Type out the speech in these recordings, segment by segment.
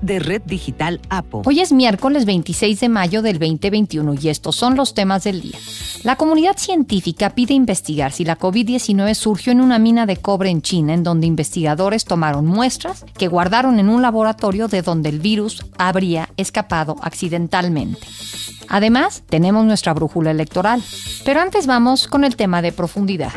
de Red Digital APO. Hoy es miércoles 26 de mayo del 2021 y estos son los temas del día. La comunidad científica pide investigar si la COVID-19 surgió en una mina de cobre en China, en donde investigadores tomaron muestras que guardaron en un laboratorio de donde el virus habría escapado accidentalmente. Además, tenemos nuestra brújula electoral. Pero antes vamos con el tema de profundidad.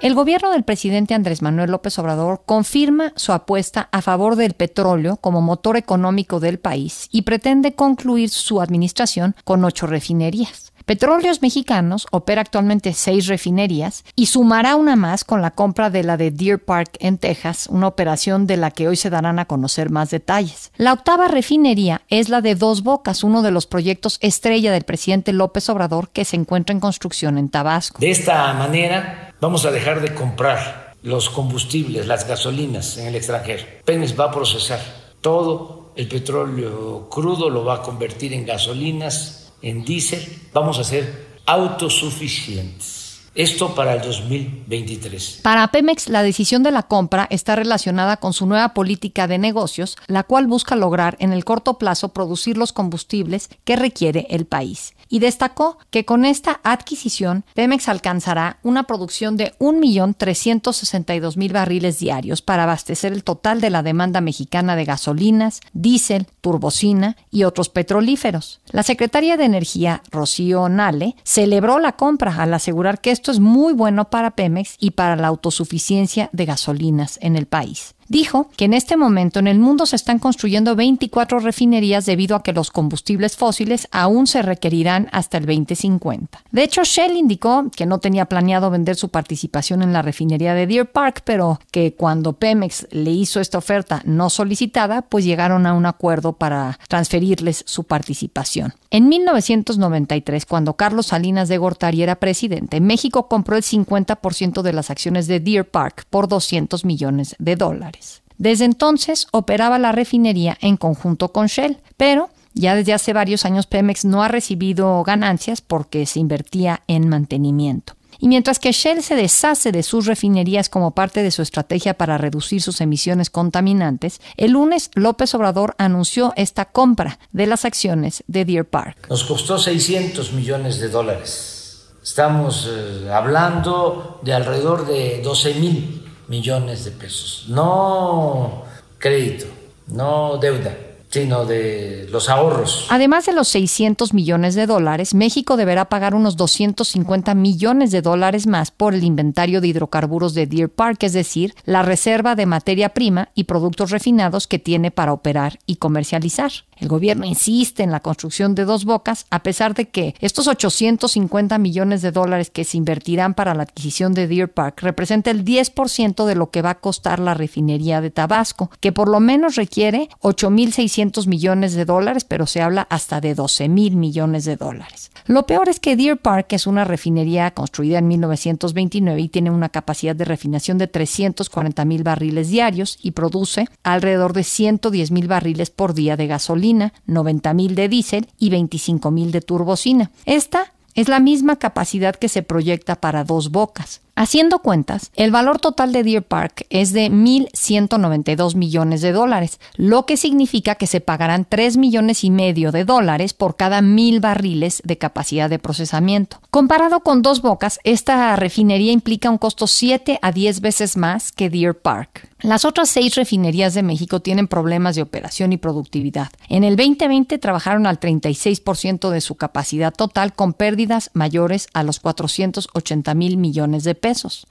El gobierno del presidente Andrés Manuel López Obrador confirma su apuesta a favor del petróleo como motor económico del país y pretende concluir su administración con ocho refinerías. Petróleos Mexicanos opera actualmente seis refinerías y sumará una más con la compra de la de Deer Park en Texas, una operación de la que hoy se darán a conocer más detalles. La octava refinería es la de Dos Bocas, uno de los proyectos estrella del presidente López Obrador que se encuentra en construcción en Tabasco. De esta manera vamos a dejar de comprar los combustibles, las gasolinas en el extranjero. Pemex va a procesar todo el petróleo crudo, lo va a convertir en gasolinas en diésel, vamos a ser autosuficientes. Esto para el 2023. Para Pemex, la decisión de la compra está relacionada con su nueva política de negocios, la cual busca lograr en el corto plazo producir los combustibles que requiere el país y destacó que con esta adquisición Pemex alcanzará una producción de 1.362.000 barriles diarios para abastecer el total de la demanda mexicana de gasolinas, diésel, turbocina y otros petrolíferos. La secretaria de Energía, Rocío Nale, celebró la compra al asegurar que esto es muy bueno para Pemex y para la autosuficiencia de gasolinas en el país. Dijo que en este momento en el mundo se están construyendo 24 refinerías debido a que los combustibles fósiles aún se requerirán hasta el 2050. De hecho, Shell indicó que no tenía planeado vender su participación en la refinería de Deer Park, pero que cuando Pemex le hizo esta oferta no solicitada, pues llegaron a un acuerdo para transferirles su participación. En 1993, cuando Carlos Salinas de Gortari era presidente, México compró el 50% de las acciones de Deer Park por 200 millones de dólares. Desde entonces operaba la refinería en conjunto con Shell, pero ya desde hace varios años Pemex no ha recibido ganancias porque se invertía en mantenimiento. Y mientras que Shell se deshace de sus refinerías como parte de su estrategia para reducir sus emisiones contaminantes, el lunes López Obrador anunció esta compra de las acciones de Deer Park. Nos costó 600 millones de dólares. Estamos eh, hablando de alrededor de 12 mil millones de pesos. No crédito, no deuda sino de los ahorros. Además de los 600 millones de dólares, México deberá pagar unos 250 millones de dólares más por el inventario de hidrocarburos de Deer Park, es decir, la reserva de materia prima y productos refinados que tiene para operar y comercializar. El gobierno insiste en la construcción de dos bocas, a pesar de que estos 850 millones de dólares que se invertirán para la adquisición de Deer Park representa el 10% de lo que va a costar la refinería de Tabasco, que por lo menos requiere 8.600 millones de dólares, pero se habla hasta de 12 mil millones de dólares. Lo peor es que Deer Park es una refinería construida en 1929 y tiene una capacidad de refinación de 340 mil barriles diarios y produce alrededor de 110 mil barriles por día de gasolina 90 mil de diésel y 25 mil de turbocina. Esta es la misma capacidad que se proyecta para dos bocas. Haciendo cuentas, el valor total de Deer Park es de 1.192 millones de dólares, lo que significa que se pagarán 3 millones y medio de dólares por cada mil barriles de capacidad de procesamiento. Comparado con dos bocas, esta refinería implica un costo 7 a 10 veces más que Deer Park. Las otras seis refinerías de México tienen problemas de operación y productividad. En el 2020 trabajaron al 36% de su capacidad total con pérdidas mayores a los 480 mil millones de pesos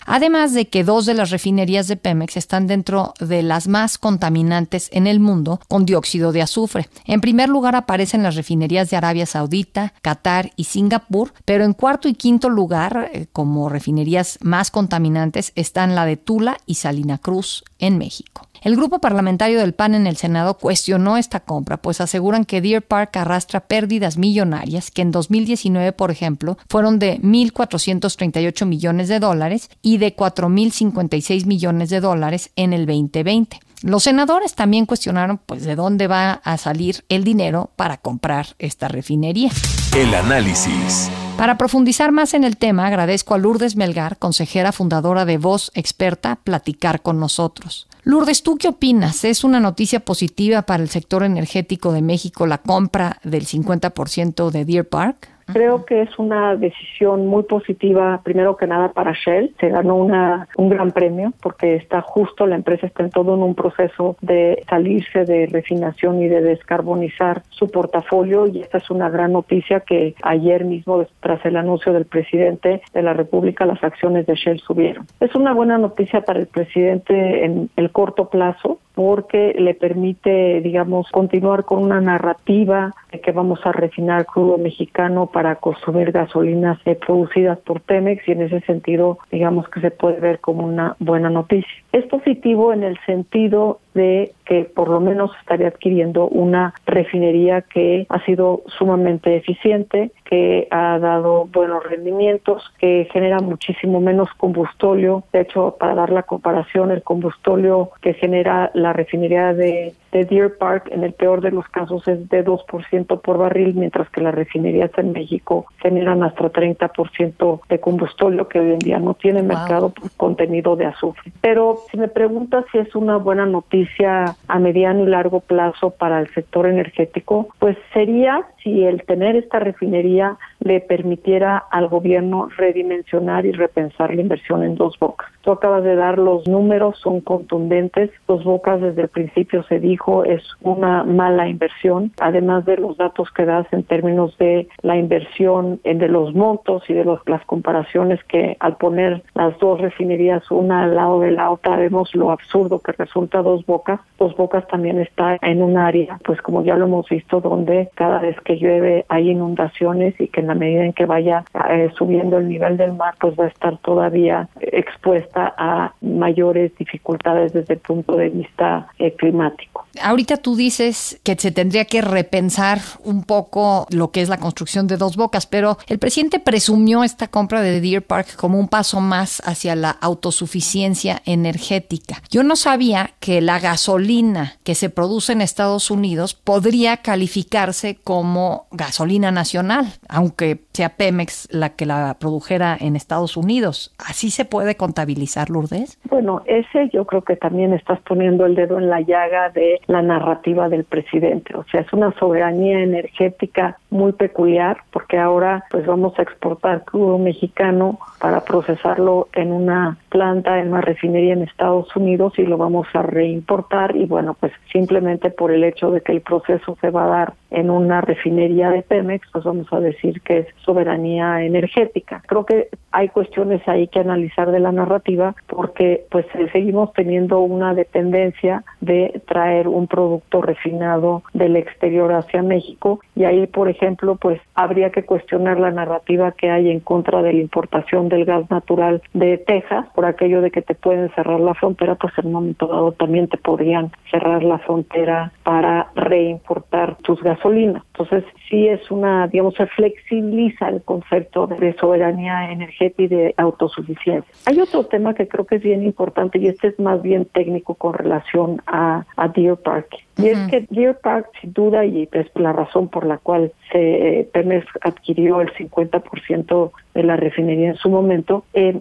Además de que dos de las refinerías de Pemex están dentro de las más contaminantes en el mundo con dióxido de azufre. En primer lugar aparecen las refinerías de Arabia Saudita, Qatar y Singapur, pero en cuarto y quinto lugar, eh, como refinerías más contaminantes, están la de Tula y Salina Cruz en México. El grupo parlamentario del PAN en el Senado cuestionó esta compra, pues aseguran que Deer Park arrastra pérdidas millonarias, que en 2019, por ejemplo, fueron de 1.438 millones de dólares y de 4.056 millones de dólares en el 2020. Los senadores también cuestionaron pues de dónde va a salir el dinero para comprar esta refinería. El análisis. Para profundizar más en el tema, agradezco a Lourdes Melgar, consejera fundadora de Voz Experta, platicar con nosotros. Lourdes, ¿tú qué opinas? ¿Es una noticia positiva para el sector energético de México la compra del 50% de Deer Park? Creo que es una decisión muy positiva, primero que nada para Shell. Se ganó una, un gran premio porque está justo, la empresa está en todo en un proceso de salirse de refinación y de descarbonizar su portafolio y esta es una gran noticia que ayer mismo, tras el anuncio del presidente de la República, las acciones de Shell subieron. Es una buena noticia para el presidente en el corto plazo porque le permite, digamos, continuar con una narrativa de que vamos a refinar crudo mexicano para consumir gasolinas eh, producidas por Temex y en ese sentido, digamos que se puede ver como una buena noticia. Es positivo en el sentido de que por lo menos estaría adquiriendo una refinería que ha sido sumamente eficiente, que ha dado buenos rendimientos, que genera muchísimo menos combustóleo. De hecho, para dar la comparación, el combustóleo que genera la refinería de, Deer Park en el peor de los casos es de 2% por barril, mientras que las refinerías en México generan hasta 30% de combustóleo que hoy en día no tiene mercado por contenido de azufre. Pero si me preguntas si es una buena noticia a mediano y largo plazo para el sector energético, pues sería si el tener esta refinería le permitiera al gobierno redimensionar y repensar la inversión en dos bocas. Tú acabas de dar los números, son contundentes. Dos bocas desde el principio se dijo es una mala inversión, además de los datos que das en términos de la inversión, de los montos y de las comparaciones que al poner las dos refinerías una al lado de la otra vemos lo absurdo que resulta dos bocas. Dos bocas también está en un área, pues como ya lo hemos visto, donde cada vez que llueve hay inundaciones y que en la medida en que vaya eh, subiendo el nivel del mar, pues va a estar todavía expuesta a mayores dificultades desde el punto de vista eh, climático. Ahorita tú dices que se tendría que repensar un poco lo que es la construcción de dos bocas, pero el presidente presumió esta compra de Deer Park como un paso más hacia la autosuficiencia energética. Yo no sabía que la gasolina que se produce en Estados Unidos podría calificarse como gasolina nacional, aunque sea Pemex la que la produjera en Estados Unidos. ¿Así se puede contabilizar, Lourdes? Bueno, ese yo creo que también estás poniendo el dedo en la llaga de la narrativa del presidente. O sea, es una soberanía energética muy peculiar porque ahora pues vamos a exportar crudo mexicano para procesarlo en una planta, en una refinería en Estados Unidos y lo vamos a reimportar y bueno, pues simplemente por el hecho de que el proceso se va a dar en una refinería de Pemex, pues vamos a decir que es soberanía energética. Creo que hay cuestiones ahí que analizar de la narrativa porque pues seguimos teniendo una dependencia de traer un producto refinado del exterior hacia México y ahí por ejemplo pues habría que cuestionar la narrativa que hay en contra de la importación del gas natural de Texas por aquello de que te pueden cerrar la frontera pues en un momento dado también te podrían cerrar la frontera para reimportar tus gasolinas. Entonces sí es una, digamos, se flexibiliza el concepto de soberanía energética y de autosuficiencia. Hay otro tema que creo que es bien importante y este es más bien técnico con relación a, a Deer Park. Y es que Deer Park, sin duda, y es la razón por la cual se, eh, Pemex adquirió el 50% de la refinería en su momento, eh,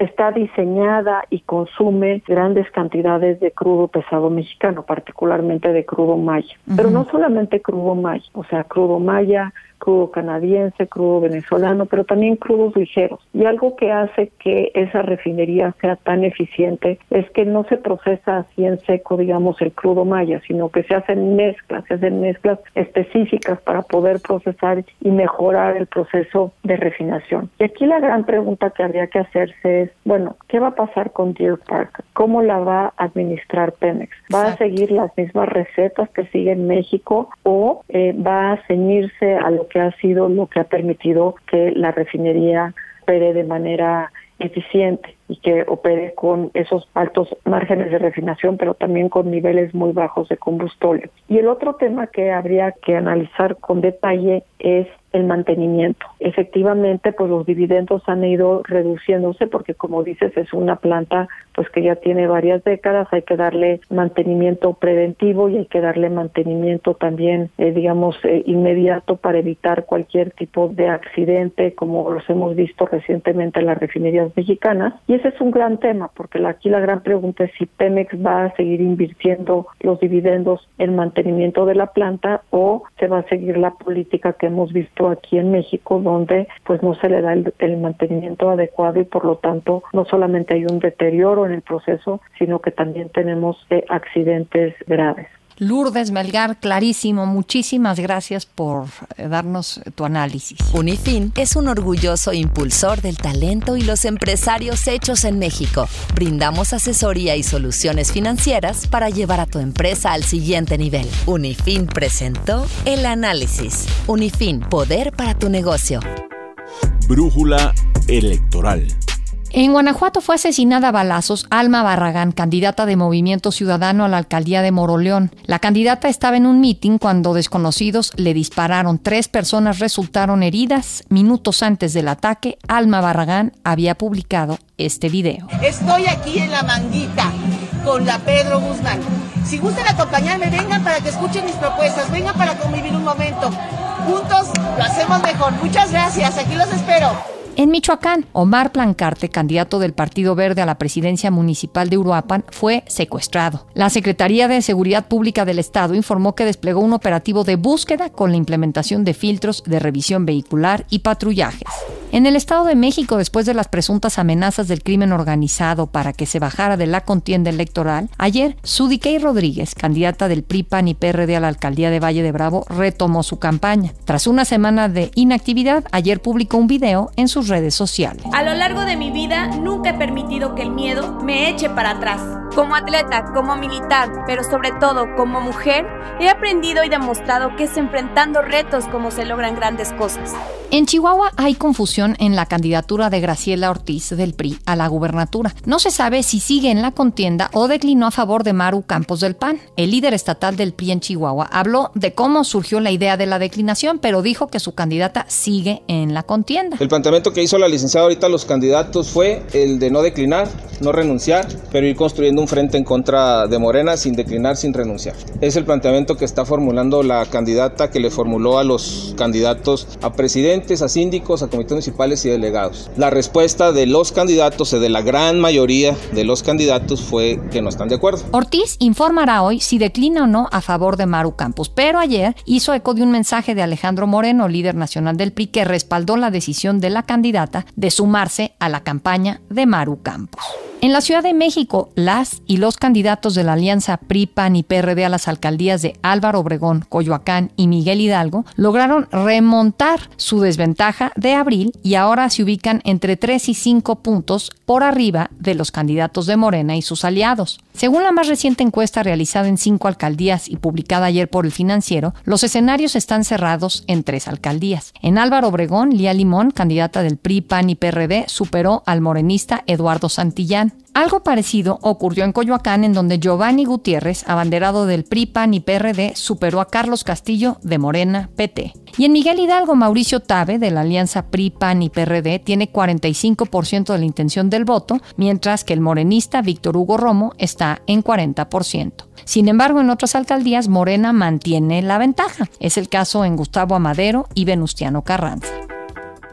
está diseñada y consume grandes cantidades de crudo pesado mexicano, particularmente de crudo maya. Pero no solamente crudo maya, o sea, crudo maya, crudo canadiense, crudo venezolano, pero también crudos ligeros. Y algo que hace que esa refinería sea tan eficiente es que no se procesa así en seco, digamos, el crudo maya, sino que se hacen mezclas, se hacen mezclas específicas para poder procesar y mejorar el proceso de refinación. Y aquí la gran pregunta que habría que hacerse es, bueno, ¿qué va a pasar con Deer Park? ¿Cómo la va a administrar Pemex? ¿Va a seguir las mismas recetas que sigue en México o eh, va a ceñirse a lo que ha sido lo que ha permitido que la refinería opere de manera eficiente. y que opere con esos altos márgenes de refinación, pero también con niveles muy bajos de combustible. Y el otro tema que habría que analizar con detalle es el mantenimiento. Efectivamente, pues los dividendos han ido reduciéndose porque como dices es una planta pues que ya tiene varias décadas, hay que darle mantenimiento preventivo y hay que darle mantenimiento también eh, digamos eh, inmediato para evitar cualquier tipo de accidente como los hemos visto recientemente en las refinerías mexicanas. Y ese es un gran tema porque aquí la gran pregunta es si Pemex va a seguir invirtiendo los dividendos en mantenimiento de la planta o se va a seguir la política que hemos visto aquí en México, donde pues no se le da el, el mantenimiento adecuado y por lo tanto no solamente hay un deterioro en el proceso, sino que también tenemos eh, accidentes graves. Lourdes Melgar, clarísimo. Muchísimas gracias por eh, darnos tu análisis. Unifin es un orgulloso impulsor del talento y los empresarios hechos en México. Brindamos asesoría y soluciones financieras para llevar a tu empresa al siguiente nivel. Unifin presentó el análisis. Unifin, poder para tu negocio. Brújula electoral. En Guanajuato fue asesinada a balazos Alma Barragán, candidata de Movimiento Ciudadano a la alcaldía de Moroleón. La candidata estaba en un mitin cuando desconocidos le dispararon. Tres personas resultaron heridas. Minutos antes del ataque, Alma Barragán había publicado este video. Estoy aquí en la manguita con la Pedro Guzmán. Si gustan acompañarme, vengan para que escuchen mis propuestas, vengan para convivir un momento. Juntos lo hacemos mejor. Muchas gracias, aquí los espero. En Michoacán, Omar Plancarte, candidato del Partido Verde a la presidencia municipal de Uruapan, fue secuestrado. La Secretaría de Seguridad Pública del Estado informó que desplegó un operativo de búsqueda con la implementación de filtros de revisión vehicular y patrullajes. En el Estado de México, después de las presuntas amenazas del crimen organizado para que se bajara de la contienda electoral, ayer Sudikey Rodríguez, candidata del PRI, PAN y PRD a la alcaldía de Valle de Bravo, retomó su campaña. Tras una semana de inactividad, ayer publicó un video en sus redes sociales. A lo largo de mi vida nunca he permitido que el miedo me eche para atrás. Como atleta, como militar, pero sobre todo como mujer, he aprendido y demostrado que es enfrentando retos como se logran grandes cosas. En Chihuahua hay confusión en la candidatura de Graciela Ortiz del PRI a la gubernatura. No se sabe si sigue en la contienda o declinó a favor de Maru Campos del PAN. El líder estatal del PRI en Chihuahua habló de cómo surgió la idea de la declinación, pero dijo que su candidata sigue en la contienda. El planteamiento que hizo la licenciada ahorita a los candidatos fue el de no declinar, no renunciar, pero ir construyendo un frente en contra de Morena sin declinar, sin renunciar. Es el planteamiento que está formulando la candidata que le formuló a los candidatos a a síndicos, a comités municipales y delegados. La respuesta de los candidatos, o de la gran mayoría de los candidatos, fue que no están de acuerdo. Ortiz informará hoy si declina o no a favor de Maru Campos, pero ayer hizo eco de un mensaje de Alejandro Moreno, líder nacional del PRI, que respaldó la decisión de la candidata de sumarse a la campaña de Maru Campos. En la Ciudad de México, las y los candidatos de la alianza PRI, PAN y PRD a las alcaldías de Álvaro Obregón, Coyoacán y Miguel Hidalgo lograron remontar su desventaja de abril y ahora se ubican entre 3 y 5 puntos por arriba de los candidatos de Morena y sus aliados. Según la más reciente encuesta realizada en cinco alcaldías y publicada ayer por el financiero, los escenarios están cerrados en tres alcaldías. En Álvaro Obregón, Lía Limón, candidata del PRI, PAN y PRD, superó al morenista Eduardo Santillán. Algo parecido ocurrió en Coyoacán, en donde Giovanni Gutiérrez, abanderado del PRI, PAN y PRD, superó a Carlos Castillo de Morena, PT. Y en Miguel Hidalgo, Mauricio Tabe, de la alianza PRI, PAN y PRD, tiene 45% de la intención del voto, mientras que el morenista Víctor Hugo Romo está en 40%. Sin embargo, en otras alcaldías, Morena mantiene la ventaja. Es el caso en Gustavo Amadero y Venustiano Carranza.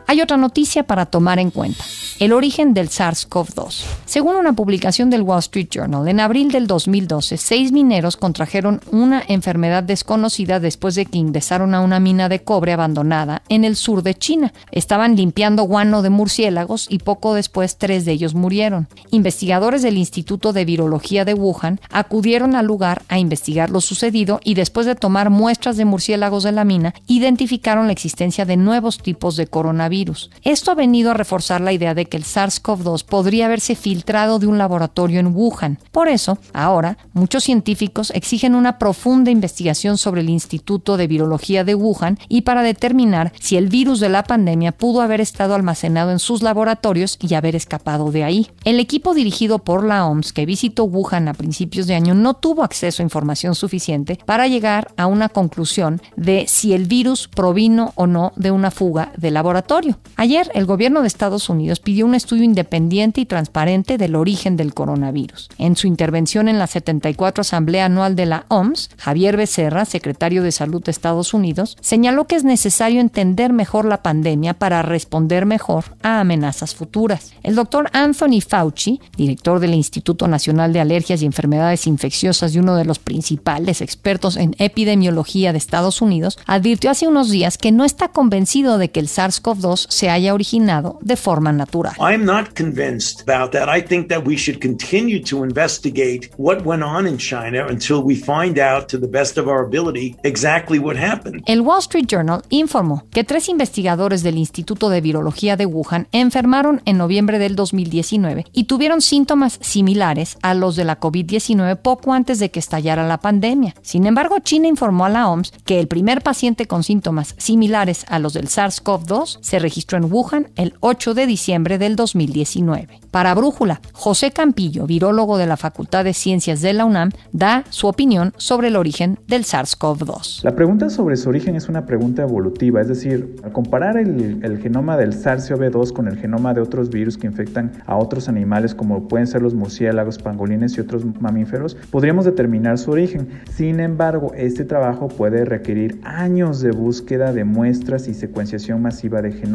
Hay otra noticia para tomar en cuenta. El origen del SARS-CoV-2. Según una publicación del Wall Street Journal, en abril del 2012, seis mineros contrajeron una enfermedad desconocida después de que ingresaron a una mina de cobre abandonada en el sur de China. Estaban limpiando guano de murciélagos y poco después tres de ellos murieron. Investigadores del Instituto de Virología de Wuhan acudieron al lugar a investigar lo sucedido y después de tomar muestras de murciélagos de la mina, identificaron la existencia de nuevos tipos de coronavirus Esto ha venido a reforzar la idea de que el SARS-CoV-2 podría haberse filtrado de un laboratorio en Wuhan. Por eso, ahora, muchos científicos exigen una profunda investigación sobre el Instituto de Virología de Wuhan y para determinar si el virus de la pandemia pudo haber estado almacenado en sus laboratorios y haber escapado de ahí. El equipo dirigido por la OMS que visitó Wuhan a principios de año no tuvo acceso a información suficiente para llegar a una conclusión de si el virus provino o no de una fuga de laboratorio. Ayer, el gobierno de Estados Unidos pidió un estudio independiente y transparente del origen del coronavirus. En su intervención en la 74 Asamblea Anual de la OMS, Javier Becerra, secretario de Salud de Estados Unidos, señaló que es necesario entender mejor la pandemia para responder mejor a amenazas futuras. El doctor Anthony Fauci, director del Instituto Nacional de Alergias y Enfermedades Infecciosas y uno de los principales expertos en epidemiología de Estados Unidos, advirtió hace unos días que no está convencido de que el SARS-CoV-2 se haya originado de forma natural. I'm not convinced about that. I think that we should continue to investigate what went on in China until we find out to the best of our ability exactly what happened. El Wall Street Journal informó que tres investigadores del Instituto de Virología de Wuhan enfermaron en noviembre del 2019 y tuvieron síntomas similares a los de la COVID-19 poco antes de que estallara la pandemia. Sin embargo, China informó a la OMS que el primer paciente con síntomas similares a los del SARS-CoV-2 se registró en Wuhan el 8 de diciembre del 2019. Para Brújula, José Campillo, virólogo de la Facultad de Ciencias de la UNAM, da su opinión sobre el origen del SARS-CoV-2. La pregunta sobre su origen es una pregunta evolutiva, es decir, al comparar el, el genoma del SARS-CoV-2 con el genoma de otros virus que infectan a otros animales como pueden ser los murciélagos, pangolines y otros mamíferos, podríamos determinar su origen. Sin embargo, este trabajo puede requerir años de búsqueda de muestras y secuenciación masiva de genomas.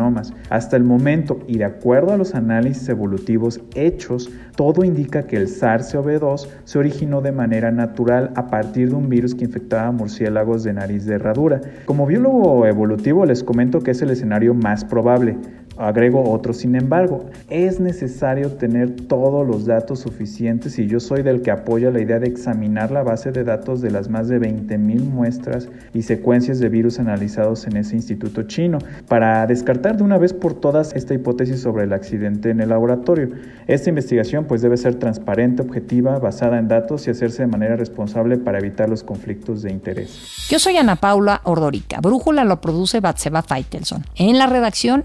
Hasta el momento, y de acuerdo a los análisis evolutivos hechos, todo indica que el SARS-CoV-2 se originó de manera natural a partir de un virus que infectaba murciélagos de nariz de herradura. Como biólogo evolutivo les comento que es el escenario más probable. Agrego otro, sin embargo, es necesario tener todos los datos suficientes y yo soy del que apoya la idea de examinar la base de datos de las más de 20.000 muestras y secuencias de virus analizados en ese instituto chino para descartar de una vez por todas esta hipótesis sobre el accidente en el laboratorio. Esta investigación pues debe ser transparente, objetiva, basada en datos y hacerse de manera responsable para evitar los conflictos de interés. Yo soy Ana Paula Ordorica. Brújula lo produce Batseba Feitelson. En la redacción,